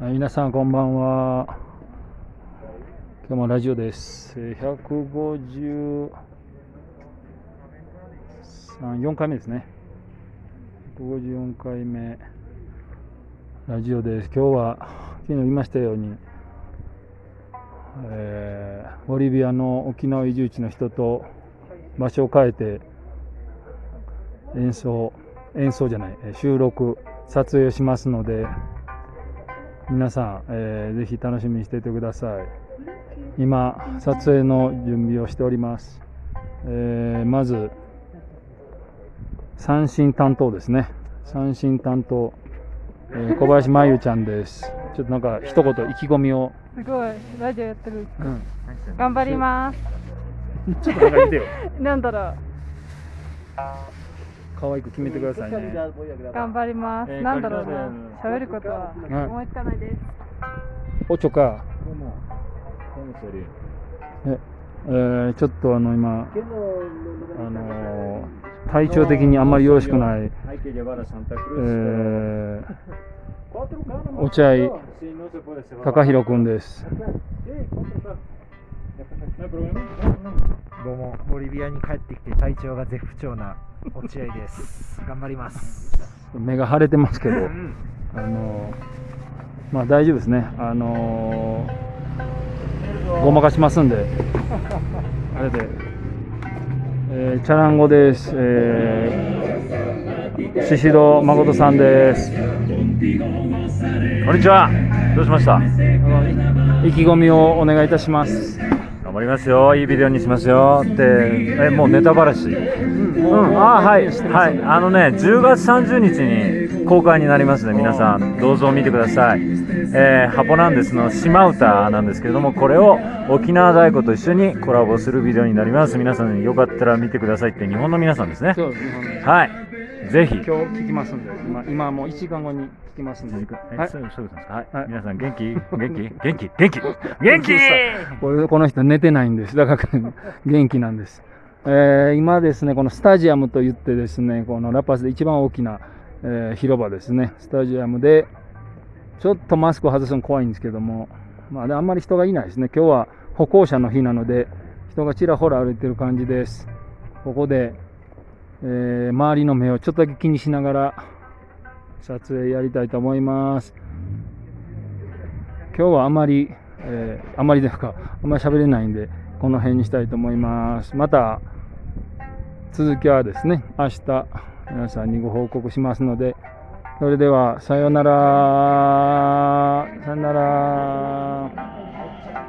はい皆さんこんばんは。今日もラジオです。えー153 4回目ですね。154回目。ラジオです。今日は昨日言いましたように、えーボリビアの沖縄移住地の人と場所を変えて演奏演奏じゃないえー収録撮影をしますので皆さん、えーぜひ楽しみにしていてください。今撮影の準備をしております、えーまず三振担当ですね。三振担当、えー小林真由ちゃんです。ちょっとなんか一言意気込みを、すごい。ラジオやってる。うん、頑張りますちょっとなんか言ってよ なんだろう。可愛く決めてくださいね。頑張ります、えーなんだろうな。喋ることはうん。思いつかないです。おちょか。ええーちょっとあの今あのー体調的にあんまりよろしくない、えー、落合貴弘君です。どうも、ボリビアに帰ってきて体調が絶不調な落合です。頑張ります。目が腫れてますけど、あのーまあ大丈夫ですね。あのーごまかしますんで。あれで、えーチャランゴです。えー、宍戸誠さんです。こんにちは。どうしました？意気込みをお願いいたします。頑張りますよ。いいビデオにしますよ。で、え、もうネタばらし。うん、あ、はい、はい、あのね、10月30日に公開になりますね。皆さん、どうぞ見てください。えー、ハポナンデスの島唄なんですけれども、これを沖縄太鼓と一緒にコラボするビデオになります。皆さん、よかったら見てくださいって日本の皆さんですね。そうですね。はい、ぜひ。今日聞きますんで、今今もう1時間後に聞きますんで。はい。えそうですか？はい、はい皆さん元気？元気？元気？元気？元気 これこの人寝てないんです。だから元気なんです。えー今ですね、このスタジアムといってですね、このラパスで一番大きな、えー広場ですね、スタジアムで、ちょっとマスクを外すの怖いんですけども、まあ、であんまり人がいないですね。今日は歩行者の日なので、人がちらほら歩いてる感じです。ここで、えー周りの目をちょっとだけ気にしながら撮影やりたいと思います。今日はあまり、えーあまりですか、あんまり喋れないんで、この辺にしたいと思います。また、続きはですね、明日、皆さんにご報告しますので、それでは、さようなら。さようなら。